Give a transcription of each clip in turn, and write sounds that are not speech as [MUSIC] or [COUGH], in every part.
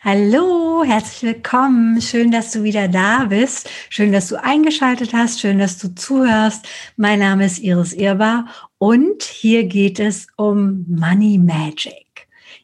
Hallo, herzlich willkommen. Schön, dass du wieder da bist. Schön, dass du eingeschaltet hast. Schön, dass du zuhörst. Mein Name ist Iris Irbar und hier geht es um Money Magic.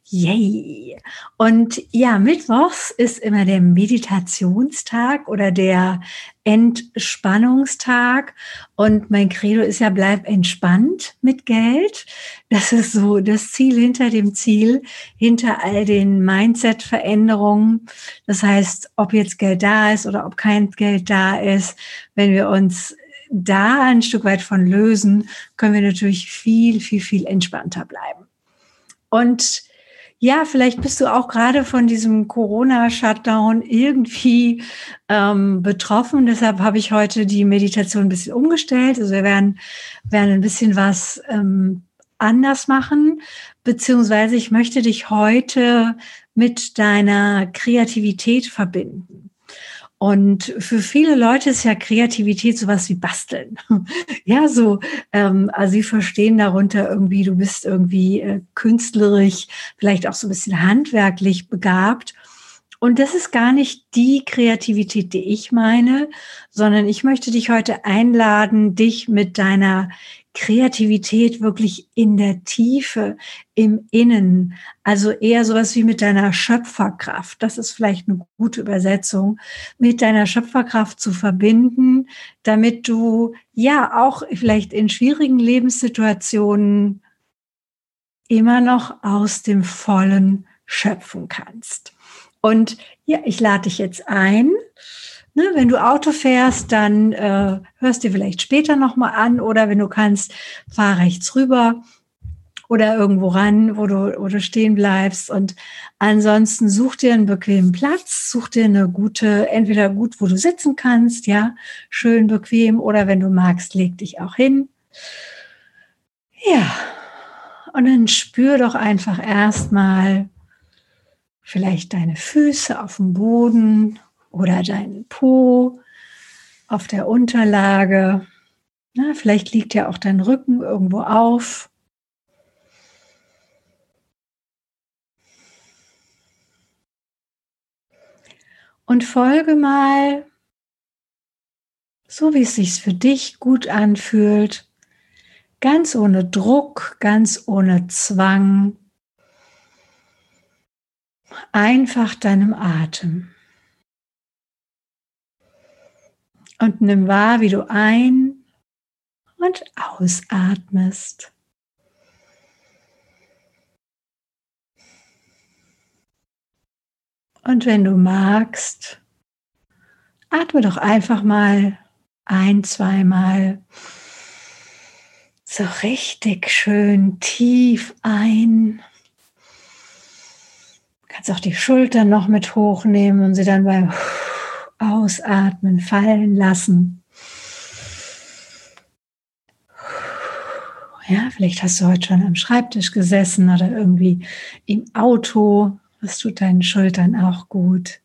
Yay! Und ja, Mittwochs ist immer der Meditationstag oder der Entspannungstag. Und mein Credo ist ja, bleib entspannt mit Geld. Das ist so das Ziel hinter dem Ziel, hinter all den Mindset-Veränderungen. Das heißt, ob jetzt Geld da ist oder ob kein Geld da ist, wenn wir uns da ein Stück weit von lösen, können wir natürlich viel, viel, viel entspannter bleiben. Und ja, vielleicht bist du auch gerade von diesem Corona-Shutdown irgendwie ähm, betroffen. Deshalb habe ich heute die Meditation ein bisschen umgestellt. Also wir werden, werden ein bisschen was ähm, anders machen, beziehungsweise ich möchte dich heute mit deiner Kreativität verbinden. Und für viele Leute ist ja Kreativität sowas wie Basteln. [LAUGHS] ja, so, ähm, also sie verstehen darunter irgendwie, du bist irgendwie äh, künstlerisch, vielleicht auch so ein bisschen handwerklich begabt. Und das ist gar nicht die Kreativität, die ich meine, sondern ich möchte dich heute einladen, dich mit deiner Kreativität wirklich in der Tiefe, im Innen, also eher sowas wie mit deiner Schöpferkraft, das ist vielleicht eine gute Übersetzung, mit deiner Schöpferkraft zu verbinden, damit du ja auch vielleicht in schwierigen Lebenssituationen immer noch aus dem Vollen schöpfen kannst. Und ja, ich lade dich jetzt ein, Ne, wenn du Auto fährst, dann äh, hörst dir vielleicht später nochmal an oder wenn du kannst, fahr rechts rüber oder irgendwo ran, wo du, wo du stehen bleibst. Und ansonsten such dir einen bequemen Platz, such dir eine gute, entweder gut, wo du sitzen kannst, ja, schön bequem oder wenn du magst, leg dich auch hin. Ja, und dann spür doch einfach erstmal vielleicht deine Füße auf dem Boden oder deinen Po auf der Unterlage. Na, vielleicht liegt ja auch dein Rücken irgendwo auf. Und folge mal, so wie es sich für dich gut anfühlt, ganz ohne Druck, ganz ohne Zwang, einfach deinem Atem. Und nimm wahr, wie du ein- und ausatmest. Und wenn du magst, atme doch einfach mal ein, zweimal so richtig schön tief ein. Du kannst auch die Schultern noch mit hochnehmen und sie dann beim Ausatmen fallen lassen. Ja, vielleicht hast du heute schon am Schreibtisch gesessen oder irgendwie im Auto. Das tut deinen Schultern auch gut.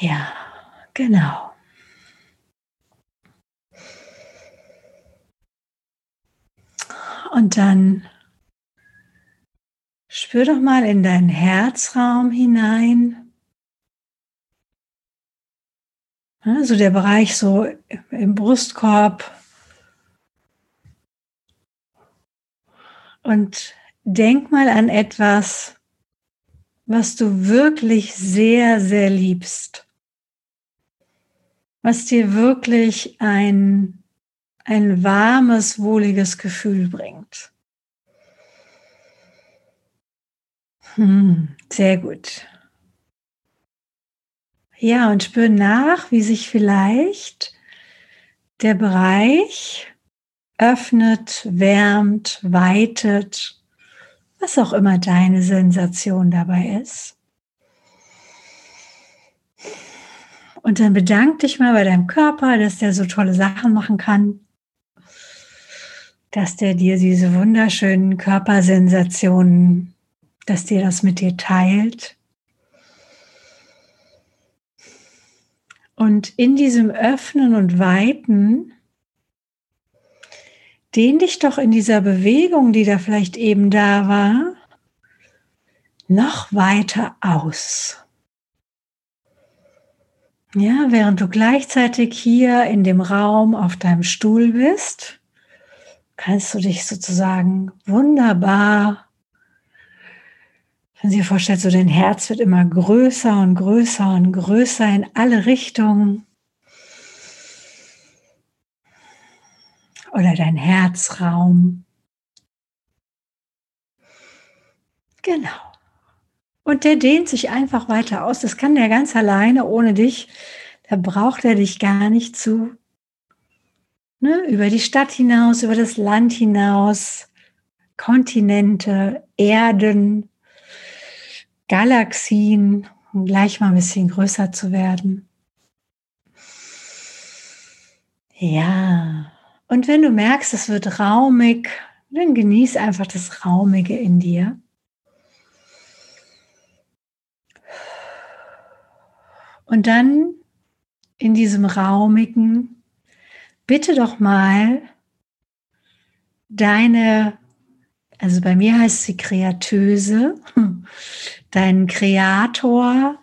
Ja, genau. Und dann spür doch mal in deinen Herzraum hinein. Also der Bereich so im Brustkorb. Und denk mal an etwas, was du wirklich sehr, sehr liebst. Was dir wirklich ein, ein warmes, wohliges Gefühl bringt. Hm, sehr gut. Ja, und spür nach, wie sich vielleicht der Bereich öffnet, wärmt, weitet, was auch immer deine Sensation dabei ist. Und dann bedank dich mal bei deinem Körper, dass der so tolle Sachen machen kann, dass der dir diese wunderschönen Körpersensationen, dass dir das mit dir teilt. Und in diesem Öffnen und Weiten, dehn dich doch in dieser Bewegung, die da vielleicht eben da war, noch weiter aus. Ja, während du gleichzeitig hier in dem Raum auf deinem Stuhl bist, kannst du dich sozusagen wunderbar, wenn du dir vorstellst, so dein Herz wird immer größer und größer und größer in alle Richtungen. Oder dein Herzraum. Genau. Und der dehnt sich einfach weiter aus. Das kann der ganz alleine, ohne dich. Da braucht er dich gar nicht zu. Ne? Über die Stadt hinaus, über das Land hinaus, Kontinente, Erden, Galaxien, um gleich mal ein bisschen größer zu werden. Ja, und wenn du merkst, es wird raumig, dann genieß einfach das Raumige in dir. Und dann in diesem raumigen, bitte doch mal deine, also bei mir heißt sie Kreatöse, deinen Kreator,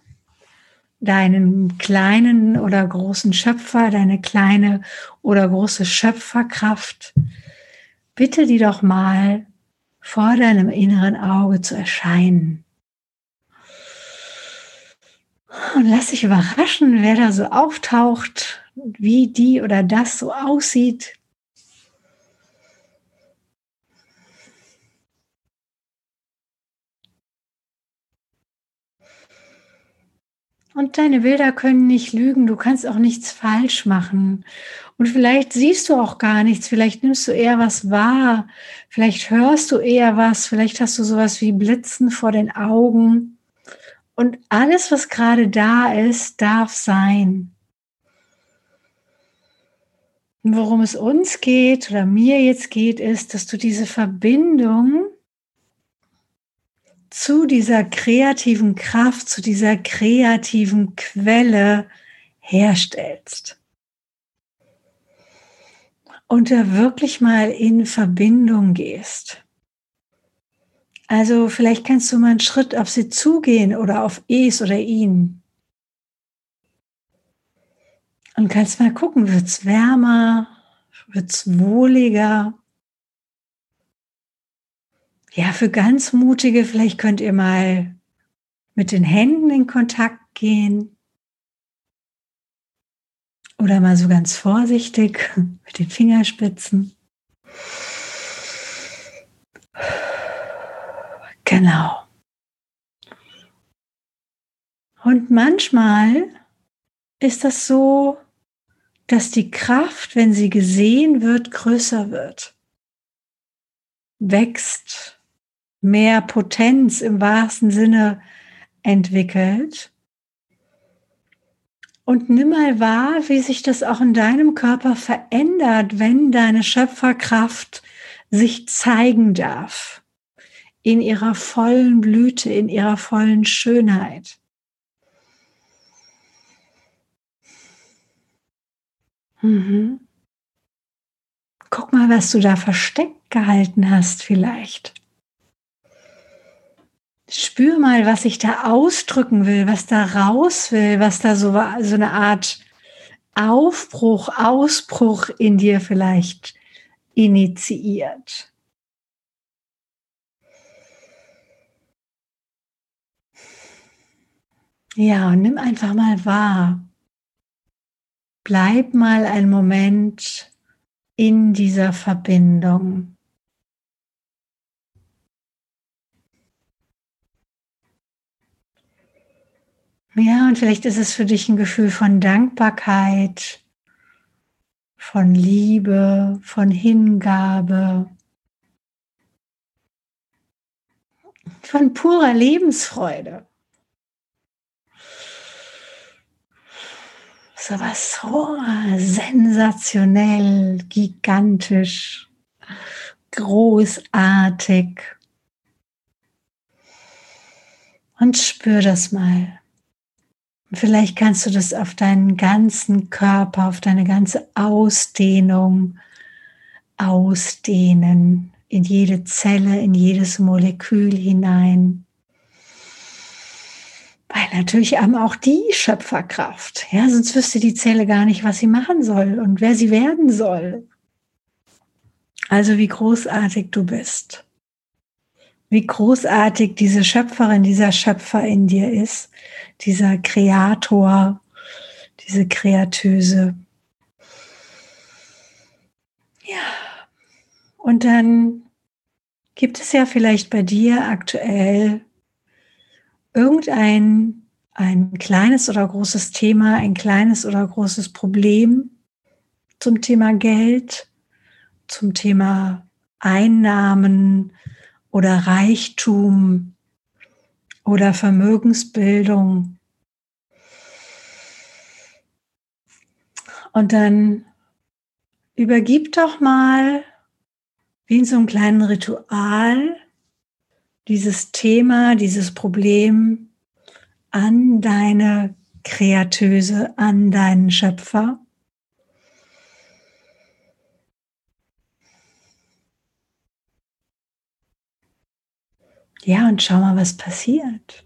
deinen kleinen oder großen Schöpfer, deine kleine oder große Schöpferkraft, bitte die doch mal vor deinem inneren Auge zu erscheinen. Und lass dich überraschen, wer da so auftaucht, wie die oder das so aussieht. Und deine Bilder können nicht lügen, du kannst auch nichts falsch machen. Und vielleicht siehst du auch gar nichts, vielleicht nimmst du eher was wahr, vielleicht hörst du eher was, vielleicht hast du sowas wie Blitzen vor den Augen. Und alles, was gerade da ist, darf sein. Und worum es uns geht oder mir jetzt geht, ist, dass du diese Verbindung zu dieser kreativen Kraft, zu dieser kreativen Quelle herstellst. Und da wirklich mal in Verbindung gehst. Also vielleicht kannst du mal einen Schritt auf sie zugehen oder auf es oder ihn. Und kannst mal gucken, wird es wärmer, wird es wohliger. Ja, für ganz mutige, vielleicht könnt ihr mal mit den Händen in Kontakt gehen. Oder mal so ganz vorsichtig [LAUGHS] mit den Fingerspitzen. Genau. Und manchmal ist das so, dass die Kraft, wenn sie gesehen wird, größer wird, wächst, mehr Potenz im wahrsten Sinne entwickelt. Und nimm mal wahr, wie sich das auch in deinem Körper verändert, wenn deine Schöpferkraft sich zeigen darf in ihrer vollen Blüte, in ihrer vollen Schönheit. Mhm. Guck mal, was du da versteckt gehalten hast vielleicht. Spür mal, was ich da ausdrücken will, was da raus will, was da so, so eine Art Aufbruch, Ausbruch in dir vielleicht initiiert. Ja, und nimm einfach mal wahr. Bleib mal einen Moment in dieser Verbindung. Ja, und vielleicht ist es für dich ein Gefühl von Dankbarkeit, von Liebe, von Hingabe, von purer Lebensfreude. so was so sensationell, gigantisch, großartig. Und spür das mal. Vielleicht kannst du das auf deinen ganzen Körper, auf deine ganze Ausdehnung ausdehnen, in jede Zelle, in jedes Molekül hinein. natürlich haben auch die Schöpferkraft. Ja, sonst wüsste die Zelle gar nicht, was sie machen soll und wer sie werden soll. Also wie großartig du bist. Wie großartig diese Schöpferin, dieser Schöpfer in dir ist, dieser Kreator, diese Kreatöse. Ja. Und dann gibt es ja vielleicht bei dir aktuell irgendein ein kleines oder großes Thema, ein kleines oder großes Problem zum Thema Geld, zum Thema Einnahmen oder Reichtum oder Vermögensbildung. Und dann übergib doch mal wie in so einem kleinen Ritual dieses Thema, dieses Problem an deine Kreatöse, an deinen Schöpfer. Ja, und schau mal, was passiert.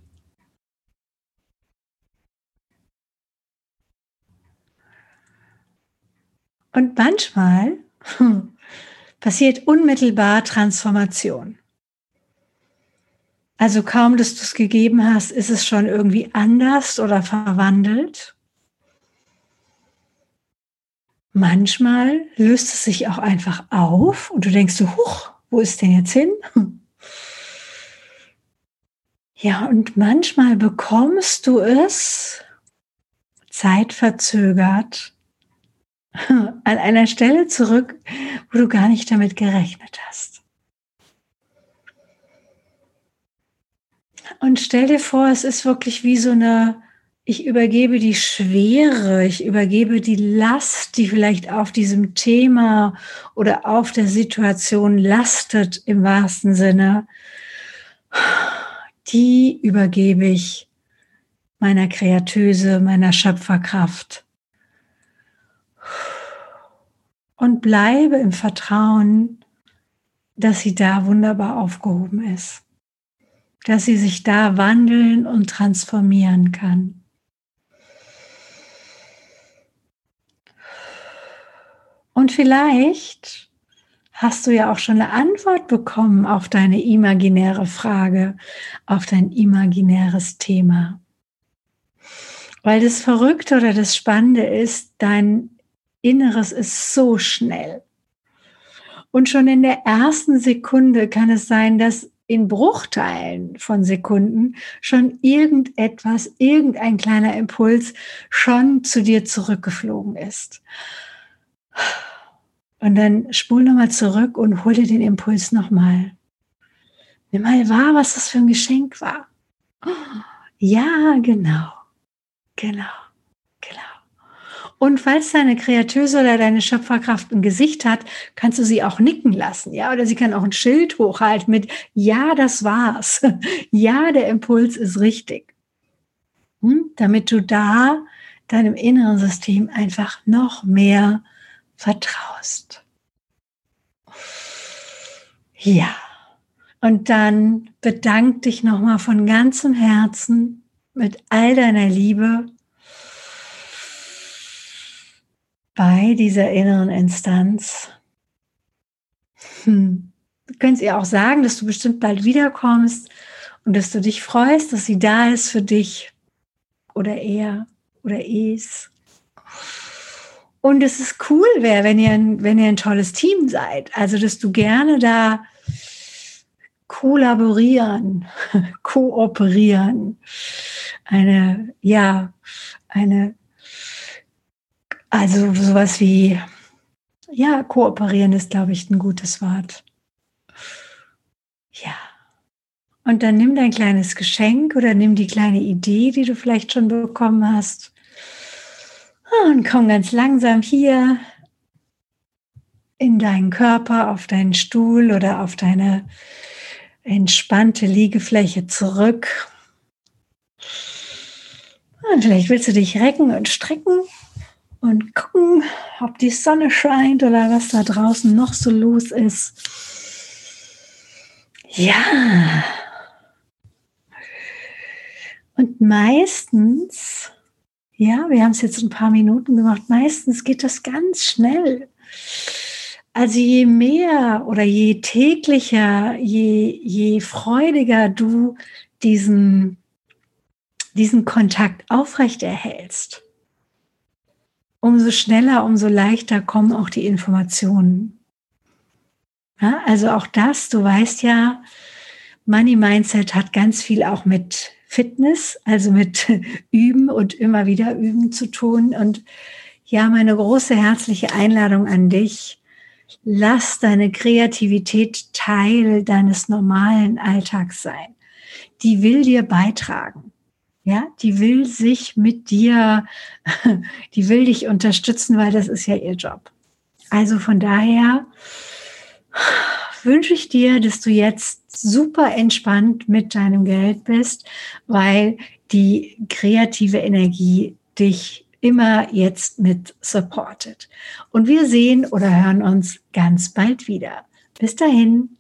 Und manchmal [LAUGHS] passiert unmittelbar Transformation. Also kaum, dass du es gegeben hast, ist es schon irgendwie anders oder verwandelt. Manchmal löst es sich auch einfach auf und du denkst so, huch, wo ist denn jetzt hin? Ja, und manchmal bekommst du es zeitverzögert [LAUGHS] an einer Stelle zurück, wo du gar nicht damit gerechnet hast. Und stell dir vor, es ist wirklich wie so eine, ich übergebe die Schwere, ich übergebe die Last, die vielleicht auf diesem Thema oder auf der Situation lastet im wahrsten Sinne. Die übergebe ich meiner Kreatöse, meiner Schöpferkraft. Und bleibe im Vertrauen, dass sie da wunderbar aufgehoben ist dass sie sich da wandeln und transformieren kann. Und vielleicht hast du ja auch schon eine Antwort bekommen auf deine imaginäre Frage, auf dein imaginäres Thema. Weil das Verrückte oder das Spannende ist, dein Inneres ist so schnell. Und schon in der ersten Sekunde kann es sein, dass in Bruchteilen von Sekunden schon irgendetwas, irgendein kleiner Impuls schon zu dir zurückgeflogen ist. Und dann spul nochmal zurück und hol dir den Impuls nochmal. Nimm mal wahr, was das für ein Geschenk war. Ja, genau. Genau. Und falls deine Kreatöse oder deine Schöpferkraft ein Gesicht hat, kannst du sie auch nicken lassen, ja? Oder sie kann auch ein Schild hochhalten mit Ja, das war's. [LAUGHS] Ja, der Impuls ist richtig. Hm? Damit du da deinem inneren System einfach noch mehr vertraust. Ja. Und dann bedank dich nochmal von ganzem Herzen mit all deiner Liebe bei dieser inneren Instanz. Hm. Du könntest ihr auch sagen, dass du bestimmt bald wiederkommst und dass du dich freust, dass sie da ist für dich oder er oder es. Und es ist cool wäre, wenn ihr, wenn ihr ein tolles Team seid. Also, dass du gerne da kollaborieren, [LAUGHS] kooperieren, eine, ja, eine also sowas wie, ja, kooperieren ist, glaube ich, ein gutes Wort. Ja. Und dann nimm dein kleines Geschenk oder nimm die kleine Idee, die du vielleicht schon bekommen hast. Und komm ganz langsam hier in deinen Körper, auf deinen Stuhl oder auf deine entspannte Liegefläche zurück. Und vielleicht willst du dich recken und strecken und gucken, ob die Sonne scheint oder was da draußen noch so los ist. Ja. Und meistens, ja, wir haben es jetzt ein paar Minuten gemacht, meistens geht das ganz schnell. Also je mehr oder je täglicher, je, je freudiger du diesen, diesen Kontakt aufrechterhältst, umso schneller, umso leichter kommen auch die Informationen. Ja, also auch das, du weißt ja, Money Mindset hat ganz viel auch mit Fitness, also mit [LAUGHS] Üben und immer wieder Üben zu tun. Und ja, meine große herzliche Einladung an dich, lass deine Kreativität Teil deines normalen Alltags sein. Die will dir beitragen. Ja, die will sich mit dir, [LAUGHS] die will dich unterstützen, weil das ist ja ihr Job. Also von daher wünsche ich dir, dass du jetzt super entspannt mit deinem Geld bist, weil die kreative Energie dich immer jetzt mit supportet. Und wir sehen oder hören uns ganz bald wieder. Bis dahin.